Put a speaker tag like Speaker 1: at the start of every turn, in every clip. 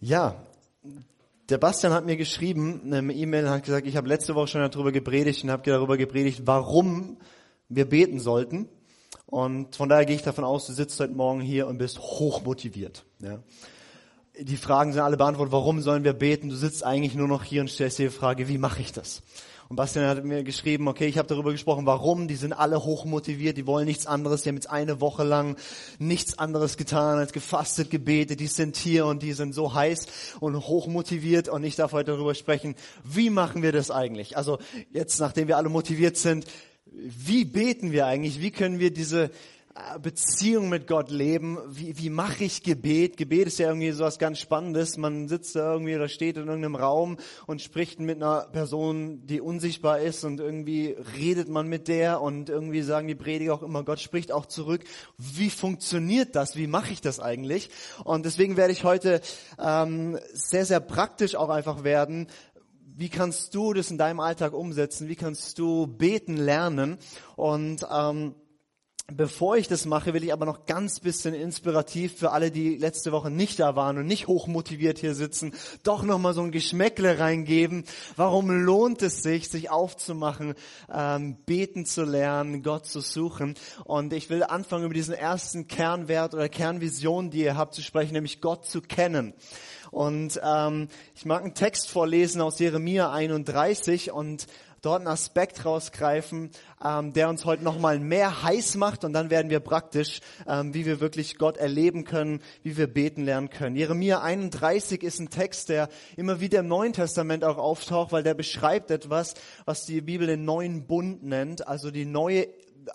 Speaker 1: Ja, der Bastian hat mir geschrieben, eine E-Mail hat gesagt, ich habe letzte Woche schon darüber gepredigt und habe darüber gepredigt, warum wir beten sollten. Und von daher gehe ich davon aus, du sitzt heute Morgen hier und bist hochmotiviert. Ja. Die Fragen sind alle beantwortet, warum sollen wir beten? Du sitzt eigentlich nur noch hier und stellst dir die Frage, wie mache ich das? Und Bastian hat mir geschrieben, okay, ich habe darüber gesprochen, warum, die sind alle hochmotiviert, die wollen nichts anderes, die haben jetzt eine Woche lang nichts anderes getan als gefastet, gebetet, die sind hier und die sind so heiß und hochmotiviert und ich darf heute darüber sprechen, wie machen wir das eigentlich? Also jetzt, nachdem wir alle motiviert sind, wie beten wir eigentlich? Wie können wir diese Beziehung mit Gott leben. Wie, wie mache ich Gebet? Gebet ist ja irgendwie so was ganz Spannendes. Man sitzt da irgendwie oder steht in irgendeinem Raum und spricht mit einer Person, die unsichtbar ist und irgendwie redet man mit der und irgendwie sagen die Prediger auch immer, Gott spricht auch zurück. Wie funktioniert das? Wie mache ich das eigentlich? Und deswegen werde ich heute ähm, sehr, sehr praktisch auch einfach werden. Wie kannst du das in deinem Alltag umsetzen? Wie kannst du beten lernen? Und ähm, Bevor ich das mache, will ich aber noch ganz bisschen inspirativ für alle, die letzte Woche nicht da waren und nicht hochmotiviert hier sitzen, doch nochmal so ein Geschmäckle reingeben. Warum lohnt es sich, sich aufzumachen, ähm, beten zu lernen, Gott zu suchen? Und ich will anfangen, über diesen ersten Kernwert oder Kernvision, die ihr habt, zu sprechen, nämlich Gott zu kennen. Und ähm, ich mag einen Text vorlesen aus Jeremia 31 und dort einen Aspekt rausgreifen, ähm, der uns heute nochmal mehr heiß macht und dann werden wir praktisch, ähm, wie wir wirklich Gott erleben können, wie wir beten lernen können. Jeremia 31 ist ein Text, der immer wieder im Neuen Testament auch auftaucht, weil der beschreibt etwas, was die Bibel den neuen Bund nennt, also die neue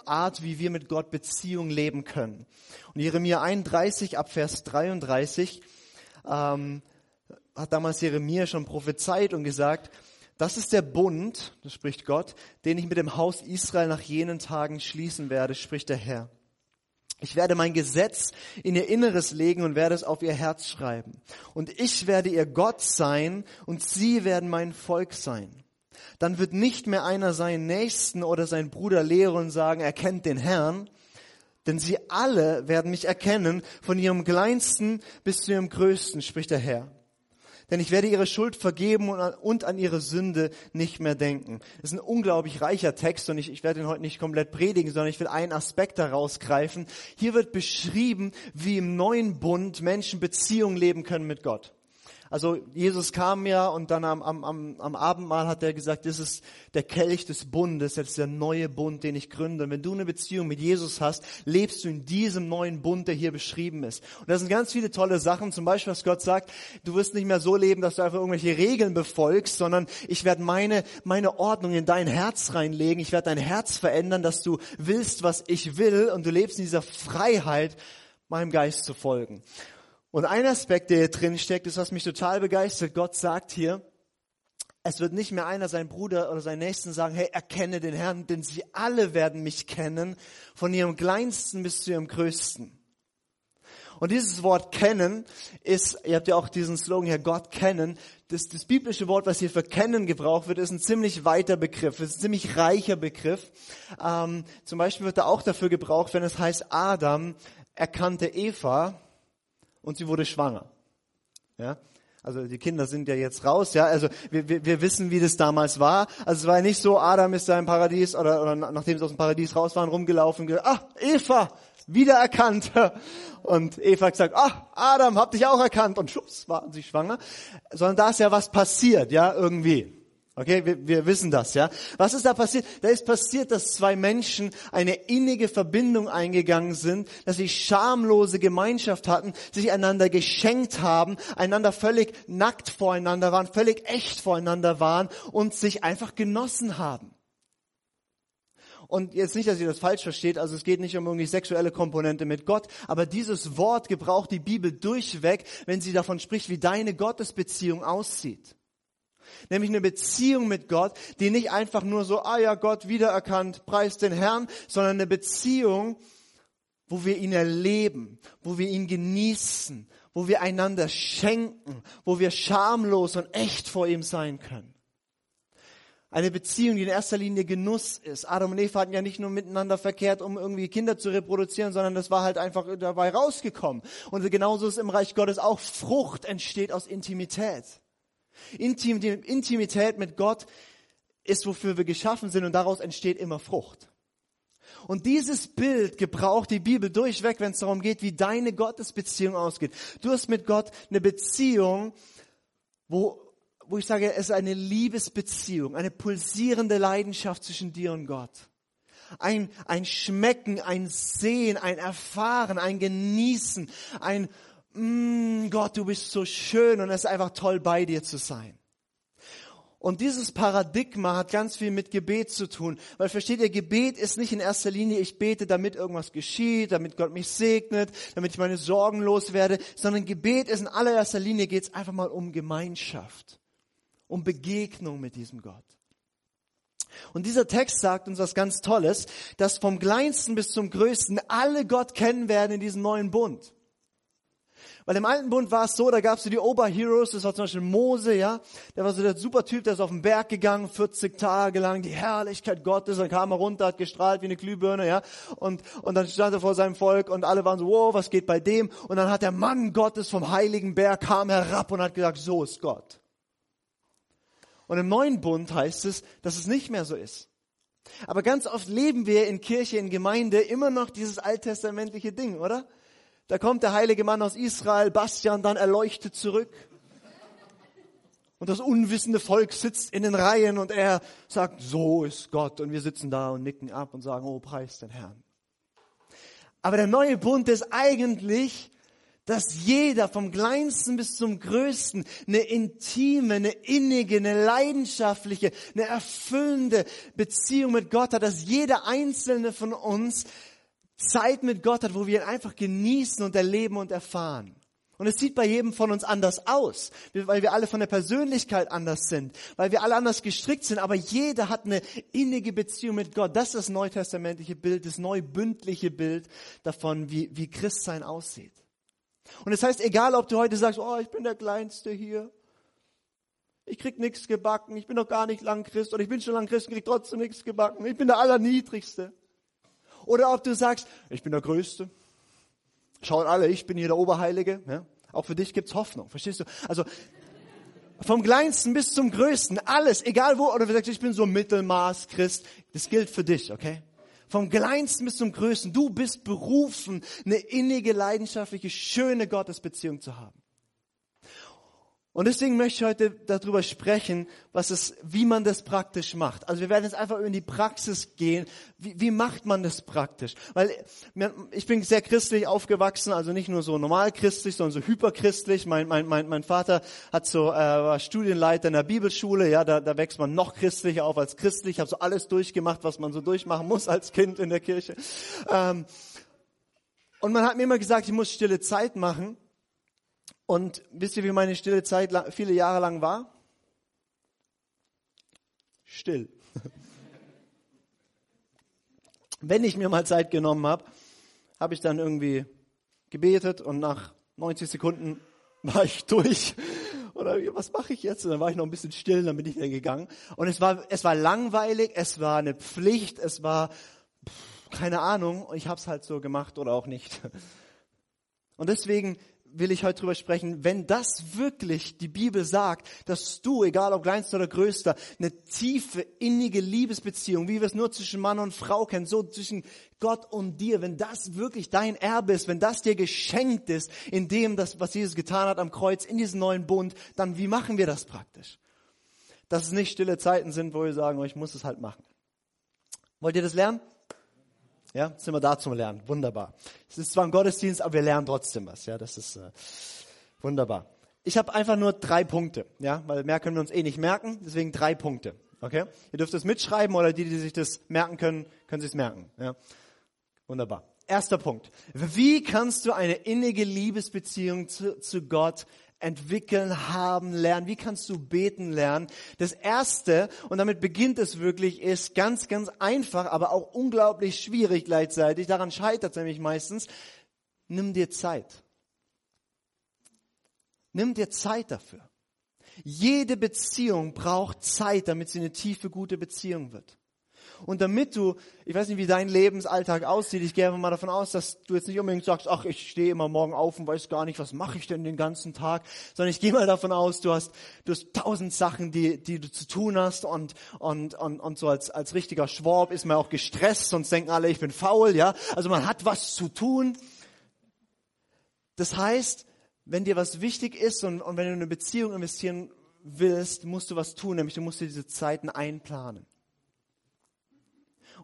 Speaker 1: Art, wie wir mit Gott Beziehung leben können. Und Jeremia 31 ab Vers 33 ähm, hat damals Jeremia schon prophezeit und gesagt, das ist der Bund, das spricht Gott, den ich mit dem Haus Israel nach jenen Tagen schließen werde, spricht der Herr. Ich werde mein Gesetz in ihr Inneres legen und werde es auf ihr Herz schreiben. Und ich werde ihr Gott sein und sie werden mein Volk sein. Dann wird nicht mehr einer seinen Nächsten oder seinen Bruder lehren und sagen, er kennt den Herrn, denn sie alle werden mich erkennen, von ihrem Kleinsten bis zu ihrem Größten, spricht der Herr denn ich werde ihre Schuld vergeben und an, ihre Sünde nicht mehr denken. Das ist ein unglaublich reicher Text und ich, ich werde ihn heute nicht komplett predigen, sondern ich will einen Aspekt daraus greifen. Hier wird beschrieben, wie im neuen Bund Menschen Beziehung leben können mit Gott. Also Jesus kam ja und dann am, am, am Abendmahl hat er gesagt, das ist der Kelch des Bundes, das ist der neue Bund, den ich gründe. Und wenn du eine Beziehung mit Jesus hast, lebst du in diesem neuen Bund, der hier beschrieben ist. Und da sind ganz viele tolle Sachen, zum Beispiel, was Gott sagt, du wirst nicht mehr so leben, dass du einfach irgendwelche Regeln befolgst, sondern ich werde meine, meine Ordnung in dein Herz reinlegen, ich werde dein Herz verändern, dass du willst, was ich will und du lebst in dieser Freiheit, meinem Geist zu folgen. Und ein Aspekt, der hier drin steckt, ist, was mich total begeistert. Gott sagt hier, es wird nicht mehr einer seinen Bruder oder seinen Nächsten sagen, hey, erkenne den Herrn, denn sie alle werden mich kennen, von ihrem Kleinsten bis zu ihrem Größten. Und dieses Wort kennen ist, ihr habt ja auch diesen Slogan hier, Gott kennen. Das, das biblische Wort, was hier für kennen gebraucht wird, ist ein ziemlich weiter Begriff, ist ein ziemlich reicher Begriff. Ähm, zum Beispiel wird er auch dafür gebraucht, wenn es heißt, Adam erkannte Eva und sie wurde schwanger. Ja? Also die Kinder sind ja jetzt raus, ja. Also wir, wir, wir wissen, wie das damals war. Also es war nicht so, Adam ist da im Paradies oder, oder nachdem sie aus dem Paradies raus waren, rumgelaufen gesagt, ah, Eva, wiedererkannt. Und Eva hat gesagt, ah, Adam, hab dich auch erkannt. Und schubs, waren sie schwanger. Sondern da ist ja was passiert, ja, irgendwie. Okay, wir, wir wissen das, ja. Was ist da passiert? Da ist passiert, dass zwei Menschen eine innige Verbindung eingegangen sind, dass sie schamlose Gemeinschaft hatten, sich einander geschenkt haben, einander völlig nackt voreinander waren, völlig echt voreinander waren und sich einfach genossen haben. Und jetzt nicht, dass ihr das falsch versteht, also es geht nicht um irgendwie sexuelle Komponente mit Gott, aber dieses Wort gebraucht die Bibel durchweg, wenn sie davon spricht, wie deine Gottesbeziehung aussieht. Nämlich eine Beziehung mit Gott, die nicht einfach nur so, ah ja, Gott wiedererkannt, preist den Herrn, sondern eine Beziehung, wo wir ihn erleben, wo wir ihn genießen, wo wir einander schenken, wo wir schamlos und echt vor ihm sein können. Eine Beziehung, die in erster Linie Genuss ist. Adam und Eva hatten ja nicht nur miteinander verkehrt, um irgendwie Kinder zu reproduzieren, sondern das war halt einfach dabei rausgekommen. Und genauso ist im Reich Gottes auch Frucht entsteht aus Intimität. Intim, Intimität mit Gott ist, wofür wir geschaffen sind und daraus entsteht immer Frucht. Und dieses Bild gebraucht die Bibel durchweg, wenn es darum geht, wie deine Gottesbeziehung ausgeht. Du hast mit Gott eine Beziehung, wo wo ich sage, es ist eine Liebesbeziehung, eine pulsierende Leidenschaft zwischen dir und Gott. Ein, ein Schmecken, ein Sehen, ein Erfahren, ein Genießen, ein mm, Gott, du bist so schön und es ist einfach toll bei dir zu sein. Und dieses Paradigma hat ganz viel mit Gebet zu tun. Weil versteht ihr, Gebet ist nicht in erster Linie, ich bete, damit irgendwas geschieht, damit Gott mich segnet, damit ich meine Sorgen loswerde, sondern Gebet ist in allererster Linie geht es einfach mal um Gemeinschaft um Begegnung mit diesem Gott. Und dieser Text sagt uns was ganz Tolles, dass vom kleinsten bis zum größten alle Gott kennen werden in diesem neuen Bund. Weil im alten Bund war es so, da gab es so die Oberheroes, das war zum Beispiel Mose, ja, der war so der super Typ, der ist auf den Berg gegangen, 40 Tage lang, die Herrlichkeit Gottes, dann kam er runter, hat gestrahlt wie eine Glühbirne, ja, und, und dann stand er vor seinem Volk und alle waren so, wow, was geht bei dem? Und dann hat der Mann Gottes vom heiligen Berg kam herab und hat gesagt, so ist Gott. Und im neuen Bund heißt es, dass es nicht mehr so ist. Aber ganz oft leben wir in Kirche, in Gemeinde immer noch dieses alttestamentliche Ding, oder? Da kommt der heilige Mann aus Israel, Bastian, dann erleuchtet zurück. Und das unwissende Volk sitzt in den Reihen und er sagt, so ist Gott. Und wir sitzen da und nicken ab und sagen, oh, preis den Herrn. Aber der neue Bund ist eigentlich dass jeder vom kleinsten bis zum größten eine intime, eine innige, eine leidenschaftliche, eine erfüllende Beziehung mit Gott hat, dass jeder einzelne von uns Zeit mit Gott hat, wo wir ihn einfach genießen und erleben und erfahren. Und es sieht bei jedem von uns anders aus, weil wir alle von der Persönlichkeit anders sind, weil wir alle anders gestrickt sind, aber jeder hat eine innige Beziehung mit Gott. Das ist das neutestamentliche Bild, das neubündliche Bild davon, wie, wie Christsein aussieht. Und das heißt, egal ob du heute sagst, oh, ich bin der Kleinste hier, ich krieg nichts gebacken, ich bin doch gar nicht lang Christ oder ich bin schon lang Christ und krieg trotzdem nichts gebacken, ich bin der Allerniedrigste. Oder ob du sagst, ich bin der Größte. Schaut alle, ich bin hier der Oberheilige. Ja? Auch für dich gibt's Hoffnung, verstehst du? Also vom Kleinsten bis zum Größten, alles, egal wo, oder du sagst, ich bin so Mittelmaß Christ, das gilt für dich, okay? Vom Kleinsten bis zum Größten. Du bist berufen, eine innige, leidenschaftliche, schöne Gottesbeziehung zu haben. Und deswegen möchte ich heute darüber sprechen, was es, wie man das praktisch macht. Also wir werden jetzt einfach in die Praxis gehen. Wie, wie macht man das praktisch? Weil ich bin sehr christlich aufgewachsen, also nicht nur so normal christlich, sondern so hyperchristlich. Mein, mein, mein, mein Vater hat so, äh, war Studienleiter in der Bibelschule, ja, da, da wächst man noch christlicher auf als christlich. Ich habe so alles durchgemacht, was man so durchmachen muss als Kind in der Kirche. Ähm, und man hat mir immer gesagt, ich muss stille Zeit machen. Und wisst ihr, wie meine stille Zeit viele Jahre lang war? Still. Wenn ich mir mal Zeit genommen habe, habe ich dann irgendwie gebetet und nach 90 Sekunden war ich durch. Oder was mache ich jetzt? Und dann war ich noch ein bisschen still, dann bin ich wieder gegangen. Und es war, es war langweilig, es war eine Pflicht, es war keine Ahnung. Ich habe es halt so gemacht oder auch nicht. Und deswegen will ich heute drüber sprechen, wenn das wirklich die Bibel sagt, dass du, egal ob kleinster oder größter, eine tiefe, innige Liebesbeziehung, wie wir es nur zwischen Mann und Frau kennen, so zwischen Gott und dir, wenn das wirklich dein Erbe ist, wenn das dir geschenkt ist, in dem, das, was Jesus getan hat am Kreuz, in diesem neuen Bund, dann wie machen wir das praktisch? Dass es nicht stille Zeiten sind, wo wir sagen, oh, ich muss es halt machen. Wollt ihr das lernen? Ja, sind wir da zum Lernen. Wunderbar. Es ist zwar ein Gottesdienst, aber wir lernen trotzdem was. Ja, das ist äh, wunderbar. Ich habe einfach nur drei Punkte, ja, weil mehr können wir uns eh nicht merken. Deswegen drei Punkte. Okay? Ihr dürft es mitschreiben oder die, die sich das merken können, können sich es merken. Ja, wunderbar. Erster Punkt. Wie kannst du eine innige Liebesbeziehung zu, zu Gott entwickeln, haben, lernen? Wie kannst du beten lernen? Das erste, und damit beginnt es wirklich, ist ganz, ganz einfach, aber auch unglaublich schwierig gleichzeitig. Daran scheitert es nämlich meistens. Nimm dir Zeit. Nimm dir Zeit dafür. Jede Beziehung braucht Zeit, damit sie eine tiefe, gute Beziehung wird. Und damit du, ich weiß nicht, wie dein Lebensalltag aussieht, ich gehe mal davon aus, dass du jetzt nicht unbedingt sagst, ach, ich stehe immer morgen auf und weiß gar nicht, was mache ich denn den ganzen Tag, sondern ich gehe mal davon aus, du hast, du hast tausend Sachen, die, die du zu tun hast und, und, und, und so als, als richtiger Schwab ist man auch gestresst, sonst denken alle, ich bin faul, ja. Also man hat was zu tun. Das heißt, wenn dir was wichtig ist und, und wenn du in eine Beziehung investieren willst, musst du was tun, nämlich du musst dir diese Zeiten einplanen.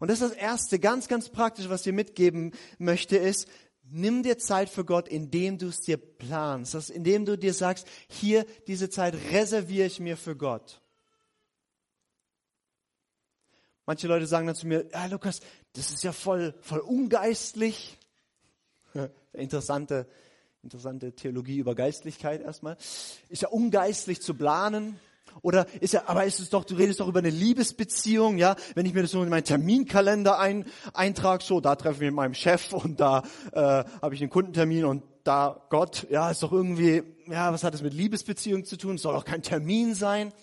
Speaker 1: Und das ist das Erste, ganz, ganz praktisch, was ich dir mitgeben möchte, ist, nimm dir Zeit für Gott, indem du es dir planst. Das, indem du dir sagst, hier, diese Zeit reserviere ich mir für Gott. Manche Leute sagen dann zu mir, ja Lukas, das ist ja voll, voll ungeistlich. Interessante, interessante Theologie über Geistlichkeit erstmal. Ist ja ungeistlich zu planen. Oder ist ja, aber ist es doch, du redest doch über eine Liebesbeziehung, ja? Wenn ich mir das so in meinen Terminkalender ein, eintrage, so, da treffe ich mich mit meinem Chef und da äh, habe ich einen Kundentermin und da Gott, ja, ist doch irgendwie, ja, was hat das mit Liebesbeziehung zu tun? Es soll doch kein Termin sein.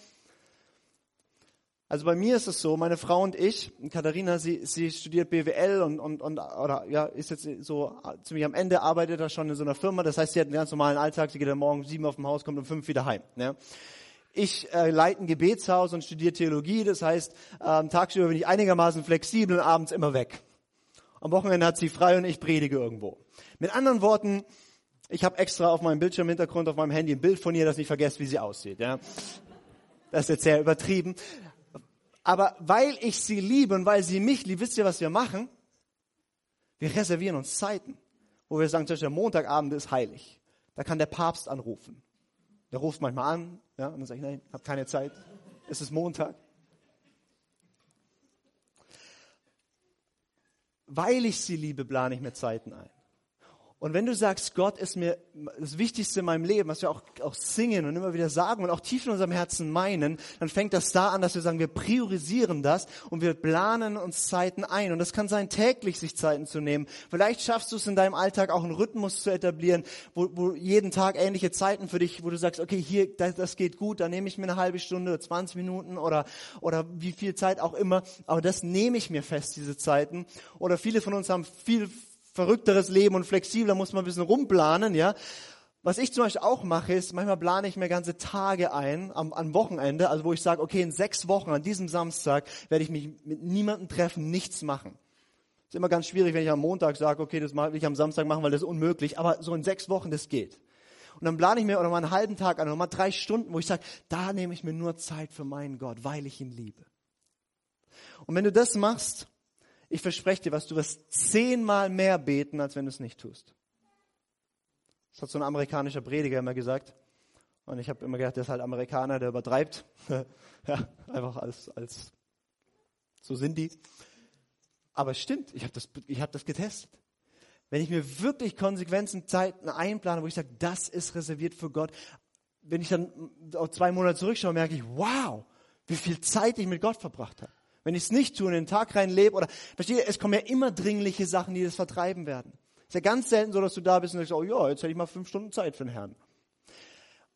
Speaker 1: Also bei mir ist es so, meine Frau und ich, Katharina, sie, sie studiert BWL und, und, und oder ja, ist jetzt so ziemlich am Ende, arbeitet da schon in so einer Firma. Das heißt, sie hat einen ganz normalen Alltag, sie geht dann morgen sieben auf dem Haus, kommt um fünf wieder heim. Ne? Ich äh, leite ein Gebetshaus und studiere Theologie. Das heißt, ähm, tagsüber bin ich einigermaßen flexibel und abends immer weg. Am Wochenende hat sie frei und ich predige irgendwo. Mit anderen Worten, ich habe extra auf meinem Bildschirmhintergrund, auf meinem Handy ein Bild von ihr, dass ich vergesse, wie sie aussieht. Ja? Das ist jetzt sehr übertrieben. Aber weil ich sie liebe und weil sie mich liebt, wisst ihr, was wir machen? Wir reservieren uns Zeiten, wo wir sagen, zum Beispiel, der Montagabend ist heilig. Da kann der Papst anrufen. Der ruft manchmal an, ja, und dann sage ich, nein, habe keine Zeit. Es ist Montag. Weil ich sie liebe, plane ich mir Zeiten ein. Und wenn du sagst, Gott ist mir das Wichtigste in meinem Leben, was wir auch, auch singen und immer wieder sagen und auch tief in unserem Herzen meinen, dann fängt das da an, dass wir sagen, wir priorisieren das und wir planen uns Zeiten ein. Und das kann sein, täglich sich Zeiten zu nehmen. Vielleicht schaffst du es in deinem Alltag auch einen Rhythmus zu etablieren, wo, wo jeden Tag ähnliche Zeiten für dich, wo du sagst, okay, hier, das, das geht gut, da nehme ich mir eine halbe Stunde oder 20 Minuten oder, oder wie viel Zeit auch immer. Aber das nehme ich mir fest, diese Zeiten. Oder viele von uns haben viel verrückteres Leben und flexibler, muss man ein bisschen rumplanen, ja. Was ich zum Beispiel auch mache, ist, manchmal plane ich mir ganze Tage ein, am, am Wochenende, also wo ich sage, okay, in sechs Wochen, an diesem Samstag, werde ich mich mit niemandem treffen, nichts machen. Ist immer ganz schwierig, wenn ich am Montag sage, okay, das will ich am Samstag machen, weil das ist unmöglich, aber so in sechs Wochen, das geht. Und dann plane ich mir oder mal einen halben Tag an, oder mal drei Stunden, wo ich sage, da nehme ich mir nur Zeit für meinen Gott, weil ich ihn liebe. Und wenn du das machst, ich verspreche dir was, du wirst zehnmal mehr beten, als wenn du es nicht tust. Das hat so ein amerikanischer Prediger immer gesagt. Und ich habe immer gedacht, der ist halt Amerikaner, der übertreibt. ja, einfach als, als, so sind die. Aber es stimmt, ich habe das, ich hab das getestet. Wenn ich mir wirklich Konsequenzen, Zeiten einplane, wo ich sage, das ist reserviert für Gott, wenn ich dann auf zwei Monate zurückschaue, merke ich, wow, wie viel Zeit ich mit Gott verbracht habe. Wenn ich es nicht tue und den Tag rein lebe oder, versteht ihr, es kommen ja immer dringliche Sachen, die das vertreiben werden. Es ist ja ganz selten so, dass du da bist und sagst, oh ja, jetzt hätte ich mal fünf Stunden Zeit für den Herrn.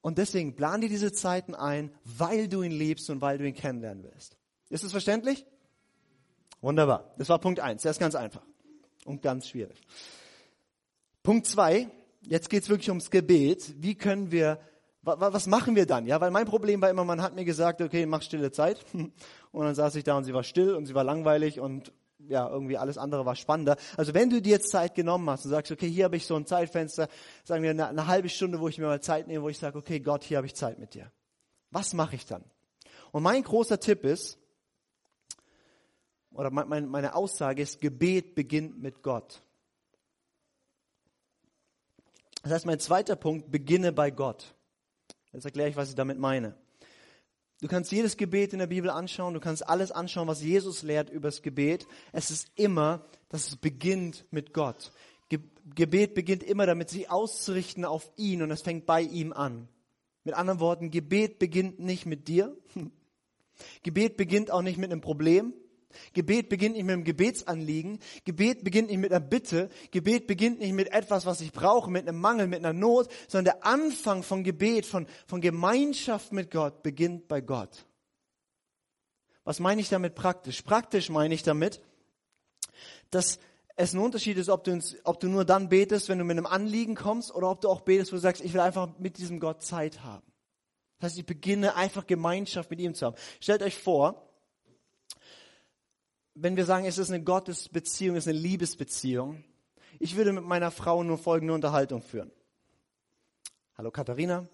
Speaker 1: Und deswegen plan dir diese Zeiten ein, weil du ihn liebst und weil du ihn kennenlernen willst. Ist es verständlich? Wunderbar. Das war Punkt eins. Der ist ganz einfach und ganz schwierig. Punkt zwei. Jetzt geht's wirklich ums Gebet. Wie können wir was machen wir dann? Ja, weil mein Problem war immer, man hat mir gesagt, okay, mach stille Zeit. Und dann saß ich da und sie war still und sie war langweilig und ja, irgendwie alles andere war spannender. Also wenn du dir jetzt Zeit genommen hast und sagst, okay, hier habe ich so ein Zeitfenster, sagen wir eine, eine halbe Stunde, wo ich mir mal Zeit nehme, wo ich sage, okay, Gott, hier habe ich Zeit mit dir. Was mache ich dann? Und mein großer Tipp ist, oder mein, meine Aussage ist, Gebet beginnt mit Gott. Das heißt, mein zweiter Punkt, beginne bei Gott. Jetzt erkläre ich, was ich damit meine. Du kannst jedes Gebet in der Bibel anschauen, du kannst alles anschauen, was Jesus lehrt über das Gebet. Es ist immer, dass es beginnt mit Gott. Gebet beginnt immer damit, sich auszurichten auf ihn und es fängt bei ihm an. Mit anderen Worten, Gebet beginnt nicht mit dir. Gebet beginnt auch nicht mit einem Problem. Gebet beginnt nicht mit einem Gebetsanliegen. Gebet beginnt nicht mit einer Bitte. Gebet beginnt nicht mit etwas, was ich brauche, mit einem Mangel, mit einer Not, sondern der Anfang von Gebet, von, von Gemeinschaft mit Gott beginnt bei Gott. Was meine ich damit praktisch? Praktisch meine ich damit, dass es ein Unterschied ist, ob du, ins, ob du nur dann betest, wenn du mit einem Anliegen kommst, oder ob du auch betest, wo du sagst, ich will einfach mit diesem Gott Zeit haben. Das heißt, ich beginne einfach Gemeinschaft mit ihm zu haben. Stellt euch vor, wenn wir sagen, es ist eine Gottesbeziehung, es ist eine Liebesbeziehung, ich würde mit meiner Frau nur folgende Unterhaltung führen. Hallo Katharina.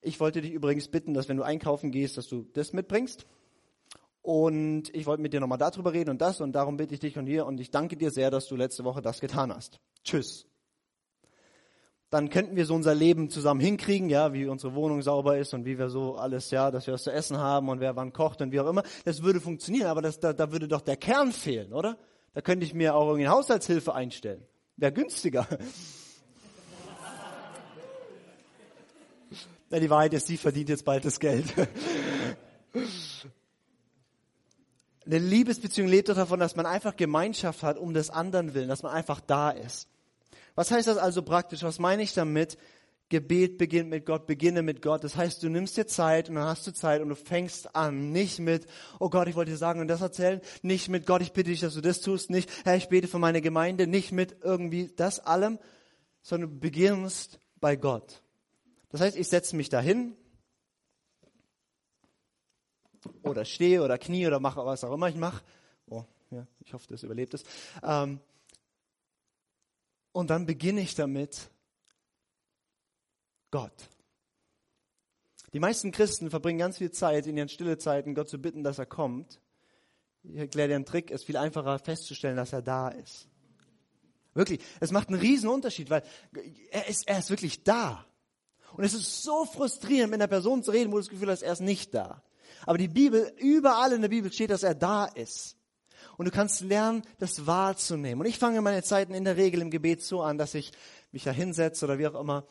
Speaker 1: Ich wollte dich übrigens bitten, dass wenn du einkaufen gehst, dass du das mitbringst. Und ich wollte mit dir nochmal darüber reden und das und darum bitte ich dich und hier und ich danke dir sehr, dass du letzte Woche das getan hast. Tschüss dann könnten wir so unser Leben zusammen hinkriegen, ja, wie unsere Wohnung sauber ist und wie wir so alles, ja, dass wir was zu essen haben und wer wann kocht und wie auch immer. Das würde funktionieren, aber das, da, da würde doch der Kern fehlen, oder? Da könnte ich mir auch irgendwie Haushaltshilfe einstellen. Wäre günstiger. Ja, die Wahrheit ist, sie verdient jetzt bald das Geld. Eine Liebesbeziehung lebt doch davon, dass man einfach Gemeinschaft hat um des anderen willen, dass man einfach da ist. Was heißt das also praktisch? Was meine ich damit? Gebet beginnt mit Gott, beginne mit Gott. Das heißt, du nimmst dir Zeit und dann hast du Zeit und du fängst an. Nicht mit, oh Gott, ich wollte dir sagen und das erzählen. Nicht mit, Gott, ich bitte dich, dass du das tust. Nicht, Herr, ich bete für meine Gemeinde. Nicht mit irgendwie das allem, sondern du beginnst bei Gott. Das heißt, ich setze mich dahin oder stehe oder knie oder mache was auch immer ich mache. Oh, ja, ich hoffe, das überlebt es. Ähm, und dann beginne ich damit, Gott. Die meisten Christen verbringen ganz viel Zeit in ihren stille Zeiten, Gott zu bitten, dass er kommt. Ich erkläre dir einen Trick, es ist viel einfacher festzustellen, dass er da ist. Wirklich, es macht einen riesen Unterschied, weil er ist, er ist wirklich da. Und es ist so frustrierend, mit einer Person zu reden, wo du das Gefühl hast, er ist nicht da. Aber die Bibel, überall in der Bibel steht, dass er da ist und du kannst lernen, das wahrzunehmen. Und ich fange meine Zeiten in der Regel im Gebet so an, dass ich mich da hinsetze oder wie auch immer.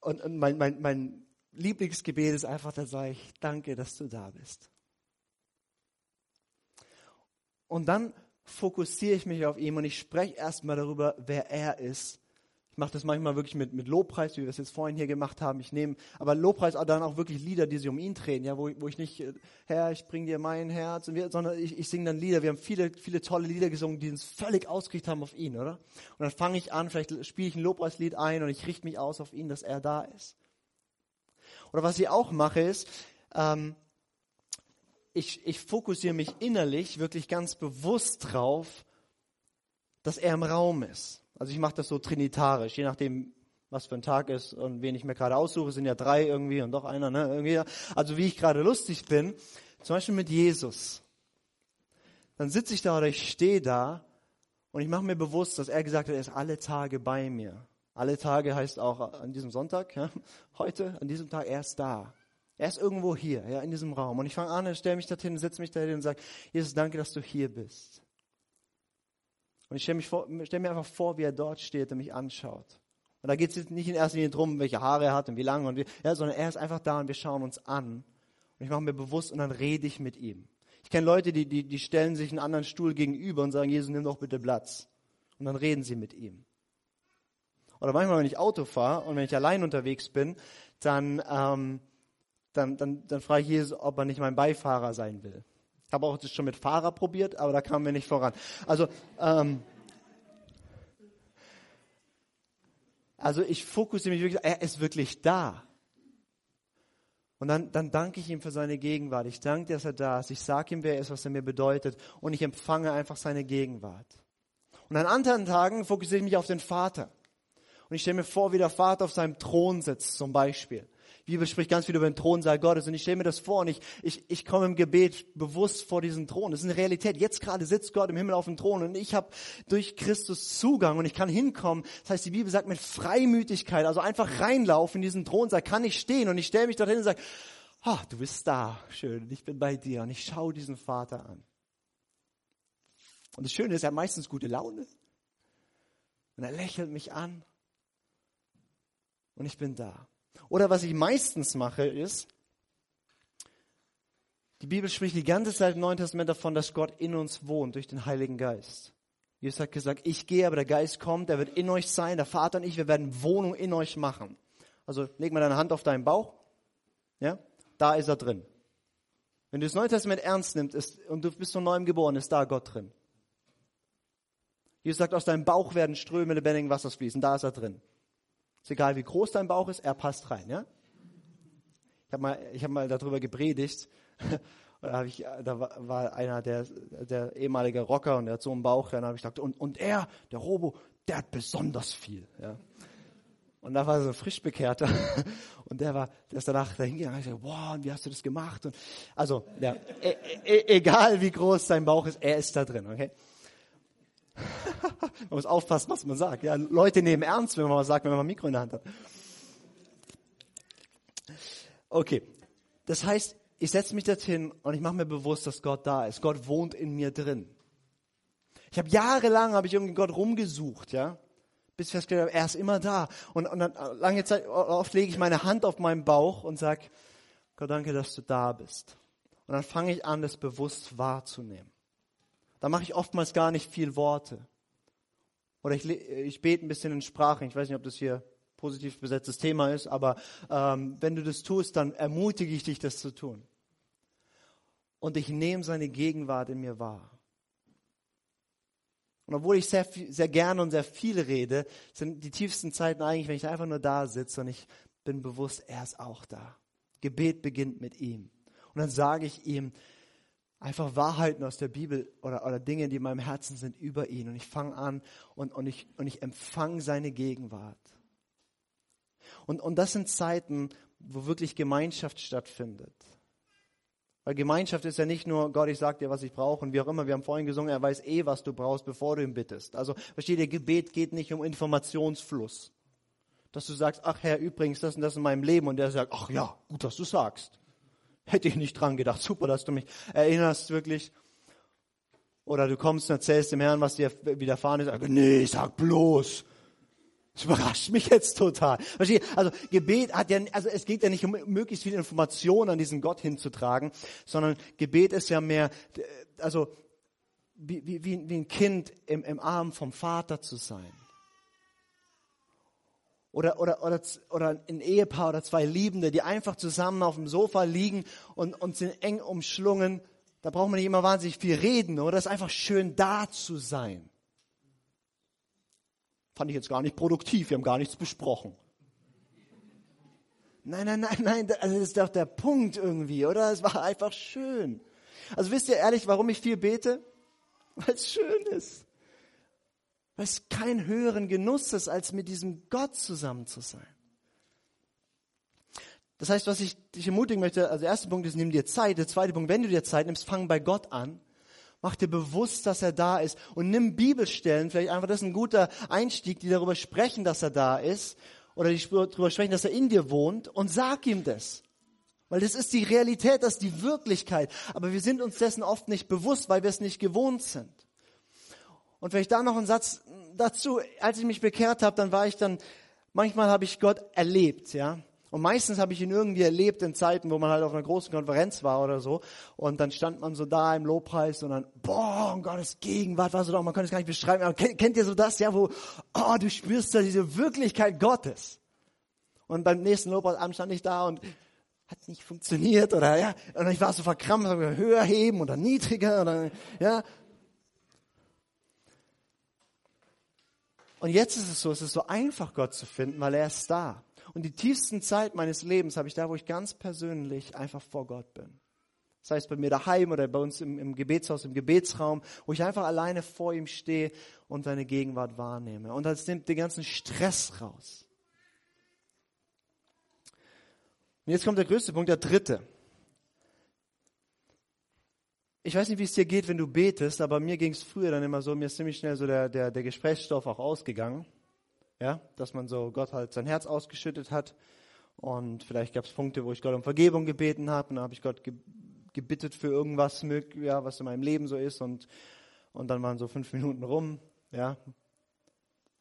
Speaker 1: Und, mein, mein, mein Lieblingsgebet ist einfach, da sage ich, danke, dass du da bist. Und dann fokussiere ich mich auf ihn und ich spreche erstmal darüber, wer er ist mache das manchmal wirklich mit, mit Lobpreis, wie wir es jetzt vorhin hier gemacht haben. Ich nehme aber Lobpreis dann auch wirklich Lieder, die sich um ihn drehen, ja, wo, wo ich nicht, äh, Herr, ich bring dir mein Herz, wir, sondern ich, ich singe dann Lieder. Wir haben viele, viele tolle Lieder gesungen, die uns völlig ausgerichtet haben auf ihn, oder? Und dann fange ich an, vielleicht spiele ich ein Lobpreislied ein und ich richte mich aus auf ihn, dass er da ist. Oder was ich auch mache ist, ähm, ich, ich fokussiere mich innerlich wirklich ganz bewusst drauf, dass er im Raum ist. Also ich mache das so trinitarisch, je nachdem, was für ein Tag ist und wen ich mir gerade aussuche, sind ja drei irgendwie und doch einer, ne? Irgendwie. Also wie ich gerade lustig bin, zum Beispiel mit Jesus. Dann sitze ich da oder ich stehe da und ich mache mir bewusst, dass er gesagt hat, er ist alle Tage bei mir. Alle Tage heißt auch an diesem Sonntag, ja, heute, an diesem Tag, er ist da. Er ist irgendwo hier, ja, in diesem Raum. Und ich fange an, stelle mich dorthin, setze mich dahin und sage, Jesus, danke, dass du hier bist. Und ich stelle stell mir einfach vor, wie er dort steht und mich anschaut. Und da geht es nicht in erster Linie darum, welche Haare er hat und wie lange, und wie, ja, sondern er ist einfach da und wir schauen uns an. Und ich mache mir bewusst und dann rede ich mit ihm. Ich kenne Leute, die, die, die stellen sich einen anderen Stuhl gegenüber und sagen, Jesus, nimm doch bitte Platz. Und dann reden sie mit ihm. Oder manchmal, wenn ich Auto fahre und wenn ich allein unterwegs bin, dann, ähm, dann, dann, dann frage ich Jesus, ob er nicht mein Beifahrer sein will. Habe auch das schon mit Fahrer probiert, aber da kamen wir nicht voran. Also, ähm, also ich fokussiere mich wirklich, er ist wirklich da. Und dann, dann danke ich ihm für seine Gegenwart. Ich danke, dass er da ist. Ich sage ihm, wer er ist, was er mir bedeutet. Und ich empfange einfach seine Gegenwart. Und an anderen Tagen fokussiere ich mich auf den Vater. Und ich stelle mir vor, wie der Vater auf seinem Thron sitzt, zum Beispiel. Die Bibel spricht ganz viel über den Thronsaal Gottes und ich stelle mir das vor und ich, ich, ich komme im Gebet bewusst vor diesen Thron. Das ist eine Realität. Jetzt gerade sitzt Gott im Himmel auf dem Thron und ich habe durch Christus Zugang und ich kann hinkommen. Das heißt, die Bibel sagt mit Freimütigkeit, also einfach reinlaufen in diesen Thronsaal, kann ich stehen und ich stelle mich dorthin und sage, oh, du bist da, schön, ich bin bei dir und ich schaue diesen Vater an. Und das Schöne ist, er hat meistens gute Laune und er lächelt mich an und ich bin da. Oder was ich meistens mache ist, Die Bibel spricht die ganze Zeit im Neuen Testament davon, dass Gott in uns wohnt durch den Heiligen Geist. Jesus hat gesagt, ich gehe, aber der Geist kommt, er wird in euch sein, der Vater und ich, wir werden Wohnung in euch machen. Also leg mal deine Hand auf deinen Bauch. Ja, da ist er drin. Wenn du das Neue Testament ernst nimmst ist, und du bist von neuem geboren, ist da Gott drin. Jesus sagt, aus deinem Bauch werden Ströme lebendigen Wassers fließen, da ist er drin. Ist egal, wie groß dein Bauch ist, er passt rein. Ja? Ich habe mal, hab mal darüber gepredigt. da, ich, da war einer der, der ehemalige Rocker und der hat so einen Bauch. Dann habe ich gedacht, und, und er, der Robo, der hat besonders viel. Ja? Und da war so ein Frischbekehrter und der war, der ist danach dahin gegangen und gesagt, wow, und wie hast du das gemacht? Und also, ja, e e egal wie groß sein Bauch ist, er ist da drin, okay? Man muss aufpassen, was man sagt. Ja, Leute nehmen ernst, wenn man was sagt, wenn man ein Mikro in der Hand hat. Okay, das heißt, ich setze mich dorthin und ich mache mir bewusst, dass Gott da ist. Gott wohnt in mir drin. Ich habe jahrelang habe ich irgendwie Gott rumgesucht, ja, bis ich festgestellt habe, er ist immer da. Und, und dann lange Zeit, oft lege ich meine Hand auf meinen Bauch und sage, Gott, danke, dass du da bist. Und dann fange ich an, das bewusst wahrzunehmen. Da mache ich oftmals gar nicht viel Worte. Oder ich, ich bete ein bisschen in Sprachen. Ich weiß nicht, ob das hier positiv besetztes Thema ist, aber ähm, wenn du das tust, dann ermutige ich dich, das zu tun. Und ich nehme seine Gegenwart in mir wahr. Und obwohl ich sehr, sehr gerne und sehr viel rede, sind die tiefsten Zeiten eigentlich, wenn ich einfach nur da sitze und ich bin bewusst, er ist auch da. Gebet beginnt mit ihm. Und dann sage ich ihm, einfach Wahrheiten aus der Bibel oder, oder Dinge, die in meinem Herzen sind, über ihn. Und ich fange an und, und ich, und ich empfange seine Gegenwart. Und, und das sind Zeiten, wo wirklich Gemeinschaft stattfindet. Weil Gemeinschaft ist ja nicht nur, Gott, ich sag dir, was ich brauche und wie auch immer. Wir haben vorhin gesungen, er weiß eh, was du brauchst, bevor du ihn bittest. Also, versteht ihr, Gebet geht nicht um Informationsfluss. Dass du sagst, ach Herr, übrigens, das und das in meinem Leben. Und der sagt, ach ja, gut, dass du sagst. Hätte ich nicht dran gedacht. Super, dass du mich erinnerst, wirklich. Oder du kommst und erzählst dem Herrn, was dir widerfahren ist. Nee, sag bloß. Das überrascht mich jetzt total. Also Gebet hat ja, also es geht ja nicht um möglichst viel Information an diesen Gott hinzutragen, sondern Gebet ist ja mehr, also wie, wie, wie ein Kind im, im Arm vom Vater zu sein oder, oder, oder, oder ein Ehepaar oder zwei Liebende, die einfach zusammen auf dem Sofa liegen und, und sind eng umschlungen. Da braucht man nicht immer wahnsinnig viel reden, oder? Es ist einfach schön da zu sein. Fand ich jetzt gar nicht produktiv, wir haben gar nichts besprochen. Nein, nein, nein, nein, also das ist doch der Punkt irgendwie, oder? Es war einfach schön. Also wisst ihr ehrlich, warum ich viel bete? Weil es schön ist weil es kein höheren Genuss ist, als mit diesem Gott zusammen zu sein. Das heißt, was ich dich ermutigen möchte, also der erste Punkt ist, nimm dir Zeit. Der zweite Punkt, wenn du dir Zeit nimmst, fang bei Gott an. Mach dir bewusst, dass er da ist und nimm Bibelstellen, vielleicht einfach, das ist ein guter Einstieg, die darüber sprechen, dass er da ist oder die darüber sprechen, dass er in dir wohnt und sag ihm das. Weil das ist die Realität, das ist die Wirklichkeit. Aber wir sind uns dessen oft nicht bewusst, weil wir es nicht gewohnt sind. Und vielleicht da noch ein Satz dazu, als ich mich bekehrt habe, dann war ich dann, manchmal habe ich Gott erlebt, ja. Und meistens habe ich ihn irgendwie erlebt in Zeiten, wo man halt auf einer großen Konferenz war oder so. Und dann stand man so da im Lobpreis und dann, boah, um Gottes Gegenwart war so da, man kann es gar nicht beschreiben. Aber kennt, kennt ihr so das, ja, wo, oh, du spürst da diese Wirklichkeit Gottes. Und beim nächsten Lobpreisabend stand ich da und hat nicht funktioniert oder ja, und ich war so verkrampft, höher heben oder niedriger oder ja, Und jetzt ist es so, es ist so einfach, Gott zu finden, weil er ist da. Und die tiefsten Zeit meines Lebens habe ich da, wo ich ganz persönlich einfach vor Gott bin. Das heißt bei mir daheim oder bei uns im, im Gebetshaus, im Gebetsraum, wo ich einfach alleine vor ihm stehe und seine Gegenwart wahrnehme. Und das nimmt den ganzen Stress raus. Und jetzt kommt der größte Punkt, der dritte ich weiß nicht, wie es dir geht, wenn du betest, aber mir ging es früher dann immer so, mir ist ziemlich schnell so der, der, der Gesprächsstoff auch ausgegangen. Ja, dass man so Gott halt sein Herz ausgeschüttet hat. Und vielleicht gab es Punkte, wo ich Gott um Vergebung gebeten habe. Und dann habe ich Gott ge gebittet für irgendwas, ja, was in meinem Leben so ist. Und, und dann waren so fünf Minuten rum. Ja,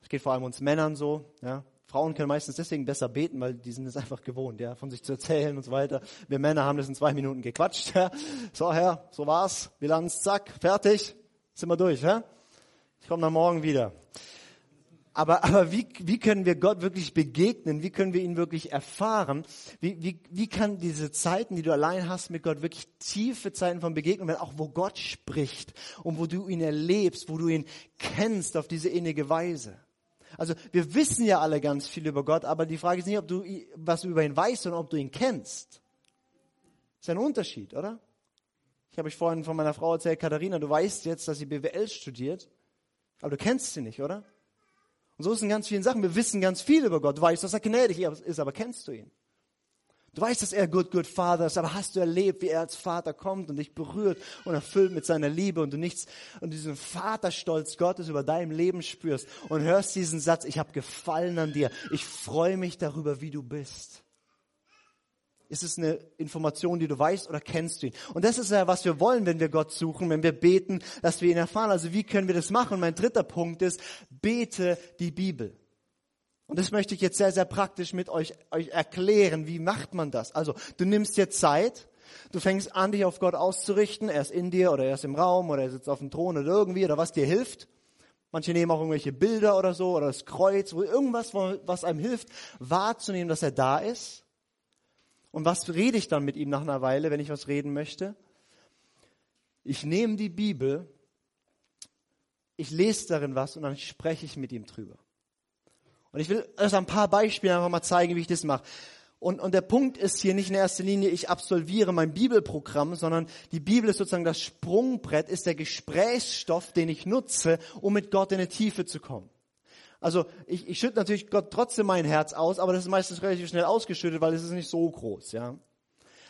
Speaker 1: es geht vor allem uns Männern so. Ja, Frauen können meistens deswegen besser beten, weil die sind es einfach gewohnt, ja, von sich zu erzählen und so weiter. Wir Männer haben das in zwei Minuten gequatscht. Ja. So, Herr, so war's. Bilanz, zack, fertig. Sind wir durch, ja? Ich komme dann morgen wieder. Aber, aber wie, wie können wir Gott wirklich begegnen? Wie können wir ihn wirklich erfahren? Wie, wie, wie kann diese Zeiten, die du allein hast mit Gott, wirklich tiefe Zeiten von Begegnung werden, auch wo Gott spricht und wo du ihn erlebst, wo du ihn kennst auf diese innige Weise? Also wir wissen ja alle ganz viel über Gott, aber die Frage ist nicht, ob du was über ihn weißt, sondern ob du ihn kennst. Ist ein Unterschied, oder? Ich habe euch vorhin von meiner Frau erzählt, Katharina, du weißt jetzt, dass sie BWL studiert, aber du kennst sie nicht, oder? Und so ist es in ganz vielen Sachen. Wir wissen ganz viel über Gott. Du weißt, dass er gnädig ist, aber kennst du ihn? Du weißt, dass er good, good Father ist, aber hast du erlebt, wie er als Vater kommt und dich berührt und erfüllt mit seiner Liebe und du nichts und diesen Vaterstolz Gottes über deinem Leben spürst und hörst diesen Satz, ich habe Gefallen an dir, ich freue mich darüber, wie du bist. Ist es eine Information, die du weißt oder kennst du ihn? Und das ist ja, was wir wollen, wenn wir Gott suchen, wenn wir beten, dass wir ihn erfahren. Also wie können wir das machen? Mein dritter Punkt ist, bete die Bibel. Und das möchte ich jetzt sehr, sehr praktisch mit euch, euch erklären. Wie macht man das? Also, du nimmst dir Zeit, du fängst an, dich auf Gott auszurichten. Er ist in dir oder er ist im Raum oder er sitzt auf dem Thron oder irgendwie oder was dir hilft. Manche nehmen auch irgendwelche Bilder oder so oder das Kreuz, irgendwas, was einem hilft, wahrzunehmen, dass er da ist. Und was rede ich dann mit ihm nach einer Weile, wenn ich was reden möchte? Ich nehme die Bibel, ich lese darin was und dann spreche ich mit ihm drüber. Und ich will euch ein paar Beispiele einfach mal zeigen, wie ich das mache. Und, und der Punkt ist hier nicht in erster Linie, ich absolviere mein Bibelprogramm, sondern die Bibel ist sozusagen das Sprungbrett, ist der Gesprächsstoff, den ich nutze, um mit Gott in eine Tiefe zu kommen. Also ich, ich schütte natürlich Gott trotzdem mein Herz aus, aber das ist meistens relativ schnell ausgeschüttet, weil es ist nicht so groß, ja.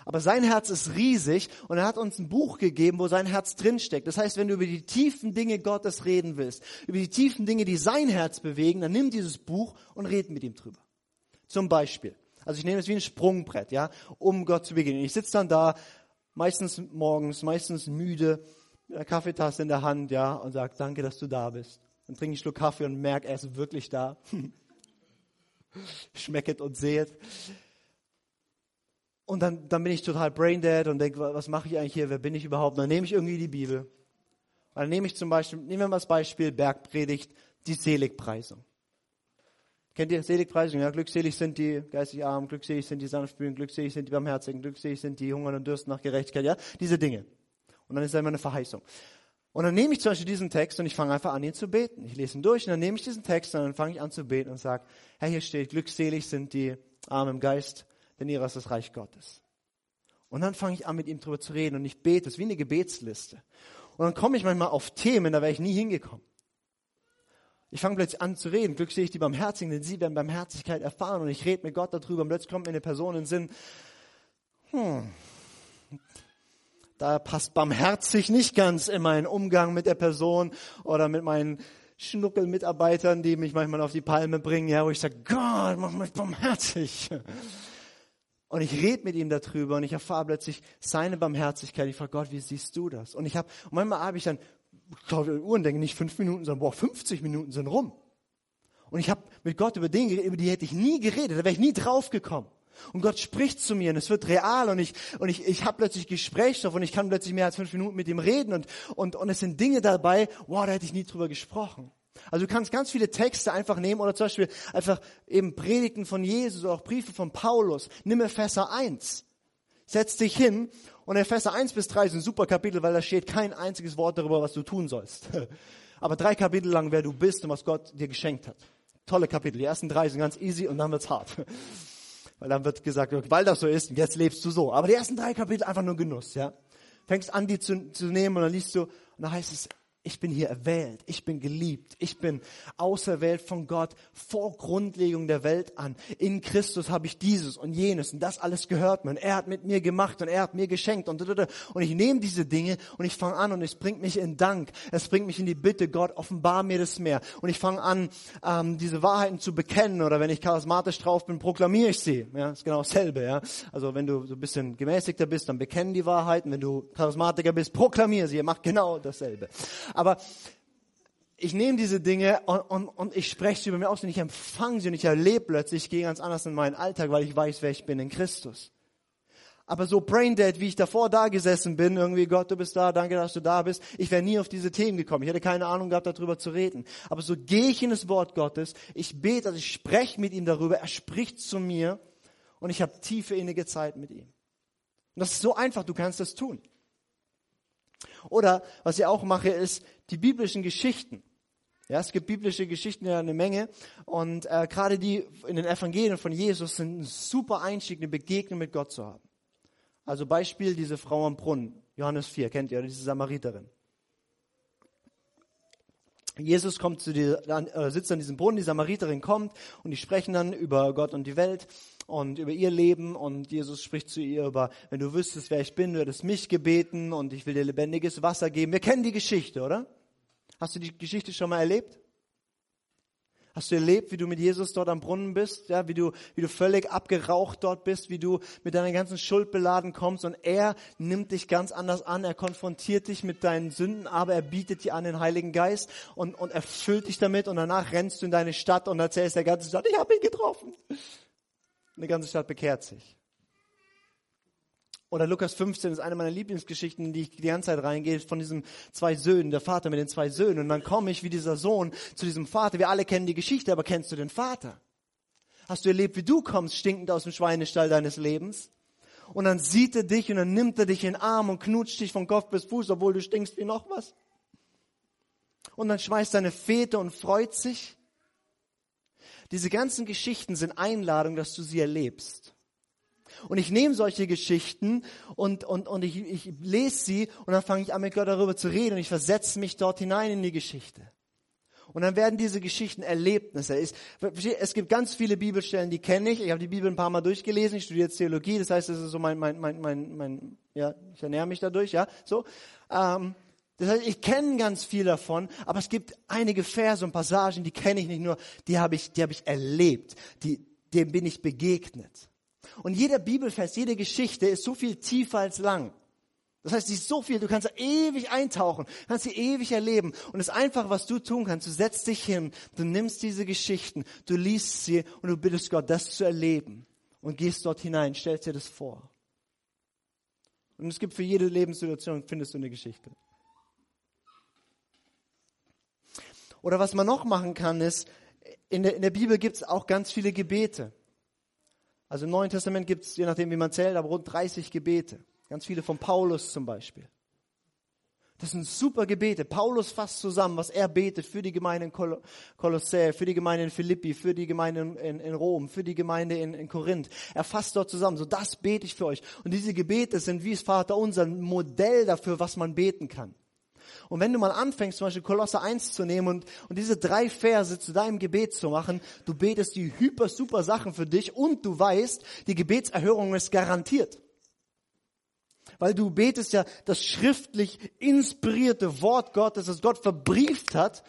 Speaker 1: Aber sein Herz ist riesig und er hat uns ein Buch gegeben, wo sein Herz drinsteckt. Das heißt, wenn du über die tiefen Dinge Gottes reden willst, über die tiefen Dinge, die sein Herz bewegen, dann nimm dieses Buch und red mit ihm drüber. Zum Beispiel. Also ich nehme es wie ein Sprungbrett, ja, um Gott zu begegnen. Ich sitze dann da, meistens morgens, meistens müde, mit einer Kaffeetasse in der Hand, ja, und sage, danke, dass du da bist. Dann trinke ich einen Schluck Kaffee und merke, er ist wirklich da. Schmecket und sehet. Und dann, dann bin ich total braindead und denke, was mache ich eigentlich hier? Wer bin ich überhaupt? Dann nehme ich irgendwie die Bibel. Dann nehme ich zum Beispiel, nehmen wir mal das Beispiel Bergpredigt, die Seligpreisung. Kennt ihr Seligpreisung? Ja, glückselig sind die geistig armen, glückselig sind die sanftmütigen, glückselig sind die barmherzigen, glückselig sind die hungern und dürsten nach Gerechtigkeit. Ja, diese Dinge. Und dann ist da immer eine Verheißung. Und dann nehme ich zum Beispiel diesen Text und ich fange einfach an, ihn zu beten. Ich lese ihn durch und dann nehme ich diesen Text und dann fange ich an zu beten und sage, Herr, hier steht, glückselig sind die Armen im Geist, denn ihrer ist das Reich Gottes. Und dann fange ich an, mit ihm drüber zu reden und ich bete, es ist wie eine Gebetsliste. Und dann komme ich manchmal auf Themen, da wäre ich nie hingekommen. Ich fange plötzlich an zu reden, glückselig die Barmherzigen, denn sie werden Barmherzigkeit erfahren und ich rede mit Gott darüber und plötzlich kommt mir eine Person in den Sinn, hm, da passt barmherzig nicht ganz in meinen Umgang mit der Person oder mit meinen Schnuckelmitarbeitern, die mich manchmal auf die Palme bringen, ja, wo ich sage, Gott, mach mich barmherzig. Und ich rede mit ihm darüber und ich erfahre plötzlich seine Barmherzigkeit. Ich frage Gott, wie siehst du das? Und ich habe, manchmal habe ich dann, ich glaube, die Uhren denken nicht fünf Minuten, sondern boah, 50 Minuten sind rum. Und ich habe mit Gott über Dinge über die hätte ich nie geredet, da wäre ich nie drauf gekommen. Und Gott spricht zu mir und es wird real und ich, und ich, ich habe plötzlich Gesprächsstoff und ich kann plötzlich mehr als fünf Minuten mit ihm reden und, und, und es sind Dinge dabei, wow, da hätte ich nie drüber gesprochen. Also du kannst ganz viele Texte einfach nehmen oder zum Beispiel einfach eben Predigten von Jesus oder auch Briefe von Paulus. Nimm Epheser 1. Setz dich hin und Epheser 1 bis 3 sind super Kapitel, weil da steht kein einziges Wort darüber, was du tun sollst. Aber drei Kapitel lang, wer du bist und was Gott dir geschenkt hat. Tolle Kapitel. Die ersten drei sind ganz easy und dann wird's hart. Weil dann wird gesagt, weil das so ist, jetzt lebst du so. Aber die ersten drei Kapitel einfach nur Genuss, ja. Fängst an, die zu, zu nehmen und dann liest du, und dann heißt es, ich bin hier erwählt, ich bin geliebt, ich bin auserwählt von Gott vor Grundlegung der Welt an. In Christus habe ich dieses und jenes und das alles gehört mir. Und er hat mit mir gemacht und er hat mir geschenkt und und ich nehme diese Dinge und ich fange an und es bringt mich in Dank. Es bringt mich in die Bitte, Gott, offenbar mir das mehr. Und ich fange an, ähm, diese Wahrheiten zu bekennen oder wenn ich charismatisch drauf bin, proklamiere ich sie. Ja, ist genau dasselbe. Ja, also wenn du so ein bisschen gemäßigter bist, dann bekennen die Wahrheiten. Wenn du Charismatiker bist, proklamiere sie. Ihr macht genau dasselbe. Aber ich nehme diese Dinge und, und, und ich spreche sie über mir aus und ich empfange sie und ich erlebe plötzlich, ich gehe ganz anders in meinen Alltag, weil ich weiß, wer ich bin in Christus. Aber so braindead, wie ich davor da gesessen bin, irgendwie, Gott, du bist da, danke, dass du da bist, ich wäre nie auf diese Themen gekommen. Ich hätte keine Ahnung gehabt, darüber zu reden. Aber so gehe ich in das Wort Gottes, ich bete, also ich spreche mit ihm darüber, er spricht zu mir und ich habe tiefe innige Zeit mit ihm. Und das ist so einfach, du kannst das tun. Oder was ich auch mache, ist die biblischen Geschichten. Ja, es gibt biblische Geschichten ja eine Menge und äh, gerade die in den Evangelien von Jesus sind ein super Einstieg, eine Begegnung mit Gott zu haben. Also Beispiel diese Frau am Brunnen, Johannes 4, kennt ihr, diese Samariterin. Jesus kommt zu dir, äh, sitzt an diesem Brunnen, die Samariterin kommt und die sprechen dann über Gott und die Welt und über ihr Leben und Jesus spricht zu ihr über, wenn du wüsstest, wer ich bin, du hättest mich gebeten und ich will dir lebendiges Wasser geben. Wir kennen die Geschichte, oder? Hast du die Geschichte schon mal erlebt? Hast du erlebt, wie du mit Jesus dort am Brunnen bist, ja, wie du, wie du völlig abgeraucht dort bist, wie du mit deiner ganzen Schuld beladen kommst und er nimmt dich ganz anders an, er konfrontiert dich mit deinen Sünden, aber er bietet dir an den Heiligen Geist und, und erfüllt dich damit und danach rennst du in deine Stadt und erzählst der ganzen Stadt, ich habe ihn getroffen. Und die ganze Stadt bekehrt sich. Oder Lukas 15 ist eine meiner Lieblingsgeschichten, in die ich die ganze Zeit reingehe, von diesen zwei Söhnen, der Vater mit den zwei Söhnen. Und dann komme ich wie dieser Sohn zu diesem Vater. Wir alle kennen die Geschichte, aber kennst du den Vater? Hast du erlebt, wie du kommst, stinkend aus dem Schweinestall deines Lebens? Und dann sieht er dich und dann nimmt er dich in den Arm und knutscht dich von Kopf bis Fuß, obwohl du stinkst wie noch was. Und dann schmeißt deine Fete und freut sich. Diese ganzen Geschichten sind Einladung, dass du sie erlebst. Und ich nehme solche Geschichten und, und, und ich, ich lese sie und dann fange ich an mit Gott darüber zu reden und ich versetze mich dort hinein in die Geschichte. Und dann werden diese Geschichten Erlebnisse. Es gibt ganz viele Bibelstellen, die kenne ich. Ich habe die Bibel ein paar Mal durchgelesen. Ich studiere Theologie. Das heißt, das ist so mein, mein, mein, mein, mein ja, ich ernähre mich dadurch, ja, so. Ähm, das heißt, ich kenne ganz viel davon, aber es gibt einige Verse und Passagen, die kenne ich nicht nur, die habe ich, die habe ich erlebt, die, dem bin ich begegnet. Und jeder Bibelvers, jede Geschichte ist so viel tiefer als lang. Das heißt, sie ist so viel, du kannst da ewig eintauchen, kannst sie ewig erleben. Und das Einfache, was du tun kannst, du setzt dich hin, du nimmst diese Geschichten, du liest sie und du bittest Gott, das zu erleben. Und gehst dort hinein, stellst dir das vor. Und es gibt für jede Lebenssituation, findest du eine Geschichte. Oder was man noch machen kann, ist, in der, in der Bibel gibt es auch ganz viele Gebete. Also im Neuen Testament gibt es, je nachdem wie man zählt, aber rund 30 Gebete. Ganz viele von Paulus zum Beispiel. Das sind super Gebete. Paulus fasst zusammen, was er betet für die Gemeinde in Kol Kolossä, für die Gemeinde in Philippi, für die Gemeinde in, in Rom, für die Gemeinde in, in, Korinth. Er fasst dort zusammen. So, das bete ich für euch. Und diese Gebete sind wie es Vater unser ein Modell dafür, was man beten kann. Und wenn du mal anfängst, zum Beispiel Kolosse 1 zu nehmen und, und diese drei Verse zu deinem Gebet zu machen, du betest die hyper super Sachen für dich und du weißt, die Gebetserhörung ist garantiert. Weil du betest ja das schriftlich inspirierte Wort Gottes, das Gott verbrieft hat.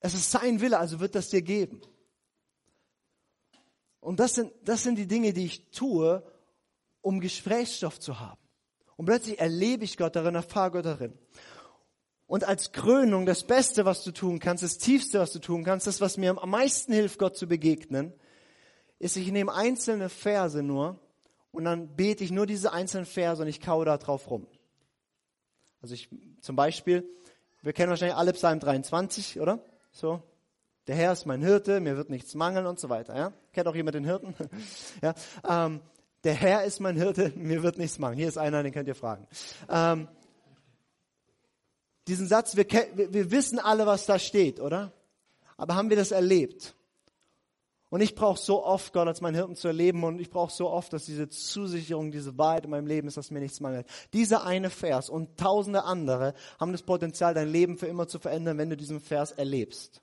Speaker 1: Es ist sein Wille, also wird das dir geben. Und das sind, das sind die Dinge, die ich tue, um Gesprächsstoff zu haben. Und plötzlich erlebe ich Gott darin, erfahre Gott darin. Und als Krönung, das Beste, was du tun kannst, das Tiefste, was du tun kannst, das, was mir am meisten hilft, Gott zu begegnen, ist, ich nehme einzelne Verse nur und dann bete ich nur diese einzelnen Verse und ich kaue da drauf rum. Also ich, zum Beispiel, wir kennen wahrscheinlich alle Psalm 23, oder? So. Der Herr ist mein Hirte, mir wird nichts mangeln und so weiter, ja? Kennt auch jemand den Hirten? ja. Ähm, der Herr ist mein Hirte, mir wird nichts machen. Hier ist einer, den könnt ihr fragen. Ähm, diesen Satz, wir, wir wissen alle, was da steht, oder? Aber haben wir das erlebt? Und ich brauche so oft, Gott als mein Hirten zu erleben und ich brauche so oft, dass diese Zusicherung, diese Wahrheit in meinem Leben ist, dass mir nichts mangelt. Dieser eine Vers und tausende andere haben das Potenzial, dein Leben für immer zu verändern, wenn du diesen Vers erlebst.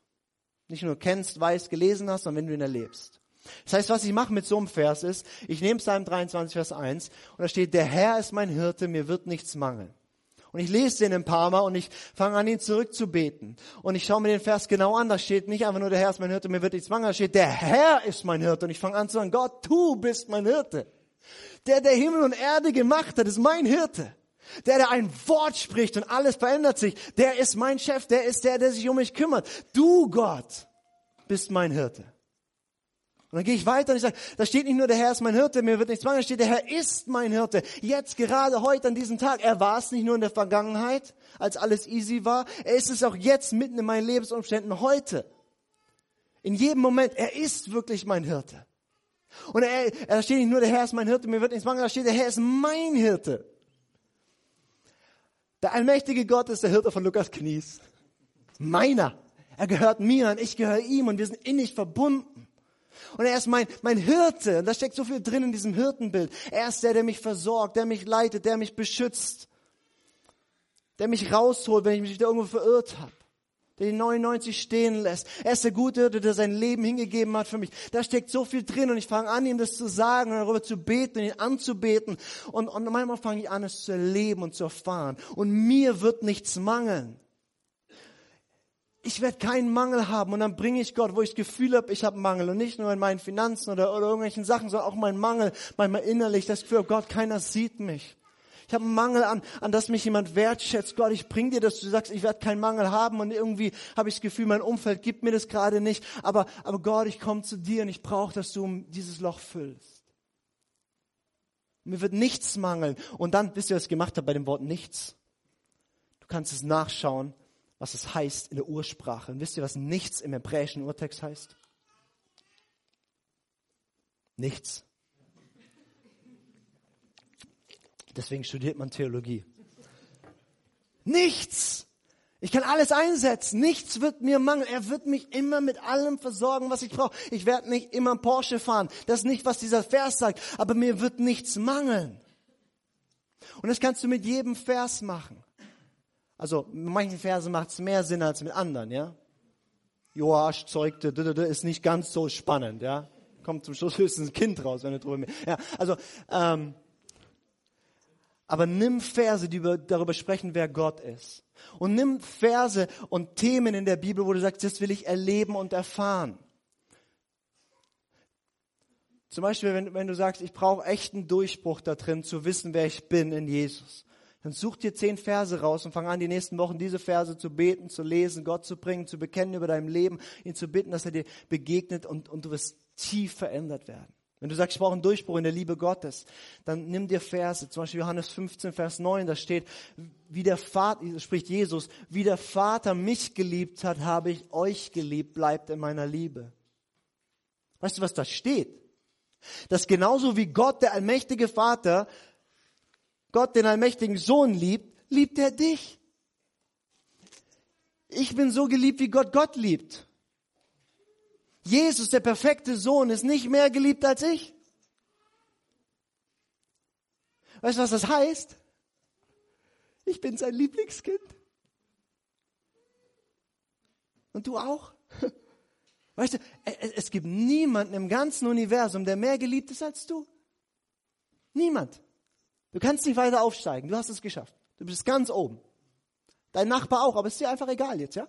Speaker 1: Nicht nur kennst, weißt, gelesen hast, sondern wenn du ihn erlebst. Das heißt, was ich mache mit so einem Vers ist, ich nehme Psalm 23, Vers 1 und da steht, der Herr ist mein Hirte, mir wird nichts mangeln. Und ich lese den ein paar Mal und ich fange an, ihn zurückzubeten. Und ich schaue mir den Vers genau an. Da steht nicht einfach nur, der Herr ist mein Hirte, mir wird nichts mangeln. Da steht, der Herr ist mein Hirte. Und ich fange an zu sagen, Gott, du bist mein Hirte. Der, der Himmel und Erde gemacht hat, ist mein Hirte. Der, der ein Wort spricht und alles verändert sich, der ist mein Chef, der ist der, der sich um mich kümmert. Du, Gott, bist mein Hirte. Und dann gehe ich weiter und ich sage, da steht nicht nur, der Herr ist mein Hirte, mir wird nichts mangeln, da steht, der Herr ist mein Hirte. Jetzt, gerade heute, an diesem Tag. Er war es nicht nur in der Vergangenheit, als alles easy war. Er ist es auch jetzt, mitten in meinen Lebensumständen, heute. In jedem Moment. Er ist wirklich mein Hirte. Und er, da steht nicht nur, der Herr ist mein Hirte, mir wird nichts mangeln, da steht, der Herr ist mein Hirte. Der allmächtige Gott ist der Hirte von Lukas Knies. Meiner. Er gehört mir und ich gehöre ihm und wir sind innig verbunden. Und er ist mein, mein Hirte. Und da steckt so viel drin in diesem Hirtenbild. Er ist der, der mich versorgt, der mich leitet, der mich beschützt. Der mich rausholt, wenn ich mich wieder irgendwo verirrt habe. Der die 99 stehen lässt. Er ist der gute Hirte, der sein Leben hingegeben hat für mich. Da steckt so viel drin und ich fange an, ihm das zu sagen und darüber zu beten und ihn anzubeten. Und, und manchmal fange ich an, es zu erleben und zu erfahren. Und mir wird nichts mangeln ich werde keinen Mangel haben und dann bringe ich Gott, wo ich das Gefühl habe, ich habe Mangel und nicht nur in meinen Finanzen oder, oder irgendwelchen Sachen, sondern auch meinen Mangel, manchmal innerlich, das Gefühl, Gott, keiner sieht mich. Ich habe einen Mangel an, an dass mich jemand wertschätzt. Gott, ich bring dir das, du sagst, ich werde keinen Mangel haben und irgendwie habe ich das Gefühl, mein Umfeld gibt mir das gerade nicht. Aber, aber Gott, ich komme zu dir und ich brauche, dass du dieses Loch füllst. Mir wird nichts mangeln. Und dann, wisst ihr, was ich gemacht habe bei dem Wort nichts? Du kannst es nachschauen was es heißt in der Ursprache. Und wisst ihr, was nichts im hebräischen Urtext heißt? Nichts. Deswegen studiert man Theologie. Nichts. Ich kann alles einsetzen. Nichts wird mir mangeln. Er wird mich immer mit allem versorgen, was ich brauche. Ich werde nicht immer einen Porsche fahren. Das ist nicht, was dieser Vers sagt. Aber mir wird nichts mangeln. Und das kannst du mit jedem Vers machen. Also mit manchen Versen macht es mehr Sinn als mit anderen, ja. Joasch zeugte, ist nicht ganz so spannend, ja. Kommt zum Schluss höchstens ein Kind raus, wenn du drüber Ja, also, ähm, aber nimm Verse, die über, darüber sprechen, wer Gott ist. Und nimm Verse und Themen in der Bibel, wo du sagst, das will ich erleben und erfahren. Zum Beispiel, wenn, wenn du sagst, ich brauche echten Durchbruch da drin, zu wissen, wer ich bin in Jesus dann such dir zehn Verse raus und fang an, die nächsten Wochen diese Verse zu beten, zu lesen, Gott zu bringen, zu bekennen über dein Leben, ihn zu bitten, dass er dir begegnet und, und du wirst tief verändert werden. Wenn du sagst, ich brauche einen Durchbruch in der Liebe Gottes, dann nimm dir Verse, zum Beispiel Johannes 15, Vers 9, da steht, wie der Vater, spricht Jesus, wie der Vater mich geliebt hat, habe ich euch geliebt, bleibt in meiner Liebe. Weißt du, was da steht? Dass genauso wie Gott, der allmächtige Vater, Gott den allmächtigen Sohn liebt, liebt er dich. Ich bin so geliebt, wie Gott Gott liebt. Jesus, der perfekte Sohn, ist nicht mehr geliebt als ich. Weißt du, was das heißt? Ich bin sein Lieblingskind. Und du auch? Weißt du, es gibt niemanden im ganzen Universum, der mehr geliebt ist als du. Niemand. Du kannst nicht weiter aufsteigen. Du hast es geschafft. Du bist ganz oben. Dein Nachbar auch, aber es ist dir einfach egal jetzt, ja?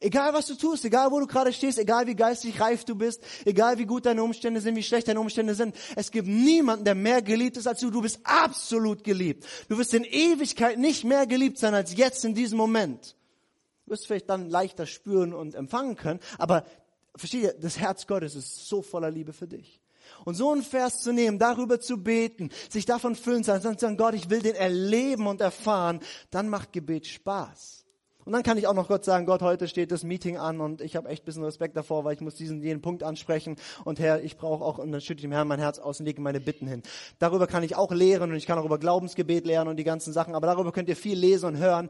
Speaker 1: Egal was du tust, egal wo du gerade stehst, egal wie geistig reif du bist, egal wie gut deine Umstände sind, wie schlecht deine Umstände sind, es gibt niemanden, der mehr geliebt ist als du. Du bist absolut geliebt. Du wirst in Ewigkeit nicht mehr geliebt sein als jetzt in diesem Moment. Du wirst vielleicht dann leichter spüren und empfangen können, aber versteht ihr, das Herz Gottes ist so voller Liebe für dich. Und so einen Vers zu nehmen, darüber zu beten, sich davon füllen zu lassen, zu sagen, Gott, ich will den erleben und erfahren, dann macht Gebet Spaß. Und dann kann ich auch noch Gott sagen, Gott, heute steht das Meeting an und ich habe echt ein bisschen Respekt davor, weil ich muss diesen jeden Punkt ansprechen. Und Herr, ich brauche auch, und dann schütte ich dem Herrn mein Herz aus und lege meine Bitten hin. Darüber kann ich auch lehren und ich kann auch über Glaubensgebet lehren und die ganzen Sachen, aber darüber könnt ihr viel lesen und hören.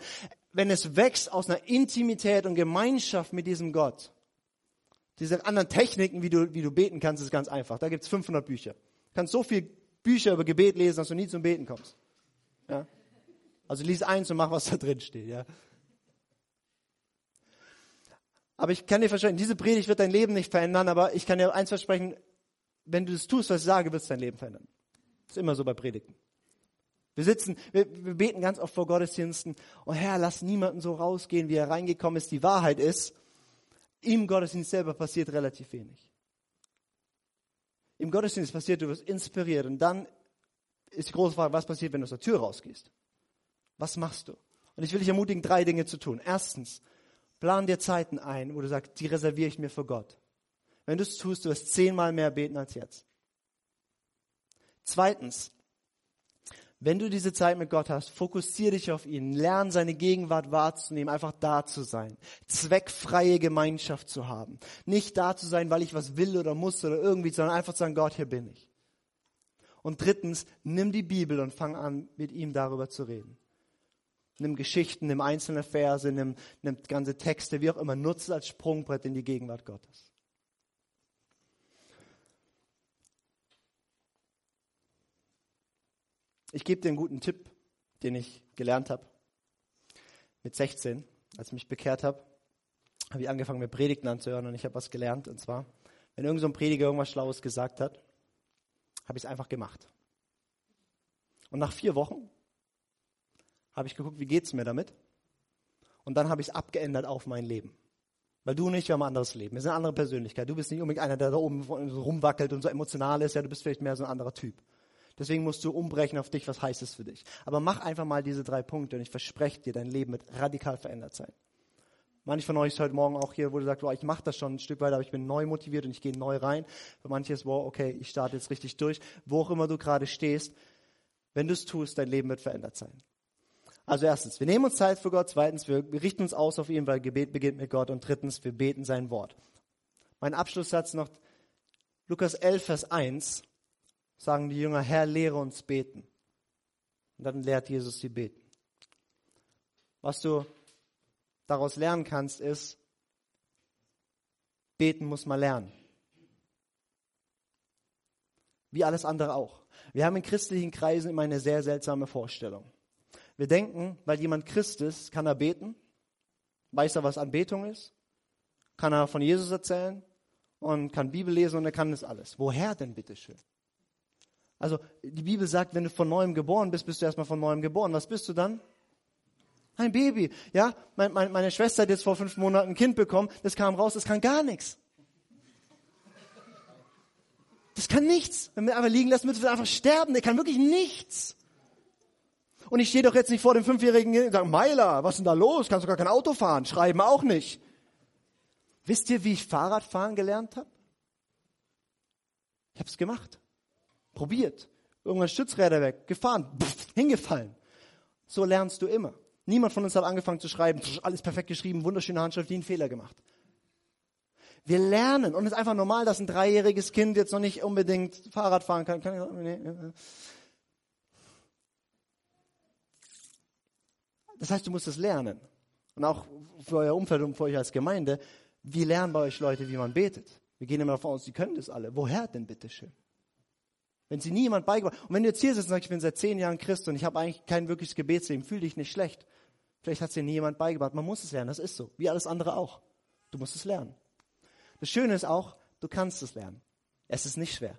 Speaker 1: Wenn es wächst aus einer Intimität und Gemeinschaft mit diesem Gott, diese anderen Techniken, wie du, wie du beten kannst, ist ganz einfach. Da gibt's 500 Bücher. Du kannst so viel Bücher über Gebet lesen, dass du nie zum Beten kommst. Ja? Also lies eins und mach, was da drin steht. Ja? Aber ich kann dir versprechen, diese Predigt wird dein Leben nicht verändern, aber ich kann dir eins versprechen, wenn du das tust, was ich sage, wird es dein Leben verändern. Das ist immer so bei Predigten. Wir sitzen, wir, wir beten ganz oft vor Gottesdiensten, oh Herr, lass niemanden so rausgehen, wie er reingekommen ist. Die Wahrheit ist, im Gottesdienst selber passiert relativ wenig. Im Gottesdienst passiert, du wirst inspiriert und dann ist die große Frage, was passiert, wenn du aus der Tür rausgehst? Was machst du? Und ich will dich ermutigen, drei Dinge zu tun. Erstens, plan dir Zeiten ein, wo du sagst, die reserviere ich mir für Gott. Wenn du es tust, du wirst zehnmal mehr beten als jetzt. Zweitens, wenn du diese Zeit mit Gott hast, fokussiere dich auf ihn, lern seine Gegenwart wahrzunehmen, einfach da zu sein, zweckfreie Gemeinschaft zu haben. Nicht da zu sein, weil ich was will oder muss oder irgendwie, sondern einfach zu sagen, Gott, hier bin ich. Und drittens, nimm die Bibel und fang an, mit ihm darüber zu reden. Nimm Geschichten, nimm einzelne Verse, nimm, nimm ganze Texte, wie auch immer, nutze es als Sprungbrett in die Gegenwart Gottes. Ich gebe dir einen guten Tipp, den ich gelernt habe. Mit 16, als ich mich bekehrt habe, habe ich angefangen, mir Predigten anzuhören und ich habe was gelernt. Und zwar, wenn irgendein so Prediger irgendwas Schlaues gesagt hat, habe ich es einfach gemacht. Und nach vier Wochen habe ich geguckt, wie geht es mir damit? Und dann habe ich es abgeändert auf mein Leben. Weil du und ich, wir haben ein anderes Leben. Wir sind eine andere Persönlichkeit. Du bist nicht unbedingt einer, der da oben rumwackelt und so emotional ist. Ja, du bist vielleicht mehr so ein anderer Typ. Deswegen musst du umbrechen auf dich, was heißt es für dich. Aber mach einfach mal diese drei Punkte und ich verspreche dir, dein Leben wird radikal verändert sein. Manche von euch ist heute Morgen auch hier, wo du sagst, ich mache das schon ein Stück weiter, aber ich bin neu motiviert und ich gehe neu rein. Für manche ist, wow, okay, ich starte jetzt richtig durch. Wo auch immer du gerade stehst, wenn du es tust, dein Leben wird verändert sein. Also erstens, wir nehmen uns Zeit für Gott. Zweitens, wir richten uns aus auf ihn, weil Gebet beginnt mit Gott. Und drittens, wir beten sein Wort. Mein Abschlusssatz noch, Lukas 11, Vers 1 sagen die Jünger, Herr, lehre uns beten. Und dann lehrt Jesus sie beten. Was du daraus lernen kannst, ist, beten muss man lernen. Wie alles andere auch. Wir haben in christlichen Kreisen immer eine sehr seltsame Vorstellung. Wir denken, weil jemand Christ ist, kann er beten, weiß er, was Anbetung ist, kann er von Jesus erzählen und kann Bibel lesen und er kann das alles. Woher denn bitteschön? Also die Bibel sagt, wenn du von neuem geboren bist, bist du erstmal von neuem geboren. Was bist du dann? Ein Baby. Ja, meine, meine, meine Schwester hat jetzt vor fünf Monaten ein Kind bekommen. Das kam raus, das kann gar nichts. Das kann nichts. Wenn wir einfach liegen lassen, wird einfach sterben. Der kann wirklich nichts. Und ich stehe doch jetzt nicht vor dem Fünfjährigen und sage, Meiler, was ist denn da los? Kannst du gar kein Auto fahren? Schreiben auch nicht. Wisst ihr, wie ich Fahrradfahren gelernt habe? Ich habe es gemacht. Probiert. Irgendwann Stützräder weg, gefahren, pff, hingefallen. So lernst du immer. Niemand von uns hat angefangen zu schreiben, alles perfekt geschrieben, wunderschöne Handschrift, nie einen Fehler gemacht. Wir lernen und es ist einfach normal, dass ein dreijähriges Kind jetzt noch nicht unbedingt Fahrrad fahren kann. Das heißt, du musst es lernen. Und auch für euer Umfeld und für euch als Gemeinde, wie lernen bei euch Leute, wie man betet? Wir gehen immer davon aus, sie können das alle. Woher denn bitteschön? Wenn sie nie jemand beigebracht Und wenn du jetzt hier sitzt und sagst, ich bin seit zehn Jahren Christ und ich habe eigentlich kein wirkliches Gebetsleben, fühl dich nicht schlecht. Vielleicht hat es dir nie jemand beigebracht. Man muss es lernen, das ist so. Wie alles andere auch. Du musst es lernen. Das Schöne ist auch, du kannst es lernen. Es ist nicht schwer.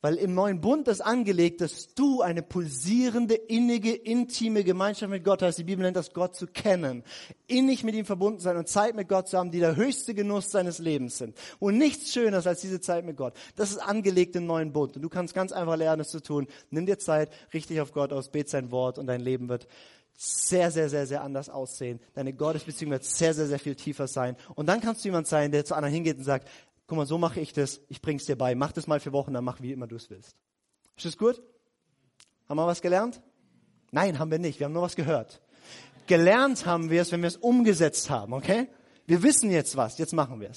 Speaker 1: Weil im neuen Bund ist angelegt, dass du eine pulsierende, innige, intime Gemeinschaft mit Gott hast. Die Bibel nennt das Gott zu kennen. Innig mit ihm verbunden sein und Zeit mit Gott zu haben, die der höchste Genuss seines Lebens sind. Und nichts Schöneres als diese Zeit mit Gott. Das ist angelegt im neuen Bund. Und du kannst ganz einfach lernen, es zu tun. Nimm dir Zeit, richtig auf Gott aus, bet sein Wort und dein Leben wird sehr, sehr, sehr, sehr anders aussehen. Deine Gottesbeziehung wird sehr, sehr, sehr viel tiefer sein. Und dann kannst du jemand sein, der zu anderen hingeht und sagt, guck mal, so mache ich das, ich bring's dir bei. Mach das mal für Wochen, dann mach wie immer du es willst. Ist das gut? Haben wir was gelernt? Nein, haben wir nicht. Wir haben nur was gehört. Gelernt haben wir es, wenn wir es umgesetzt haben, okay? Wir wissen jetzt was, jetzt machen wir es.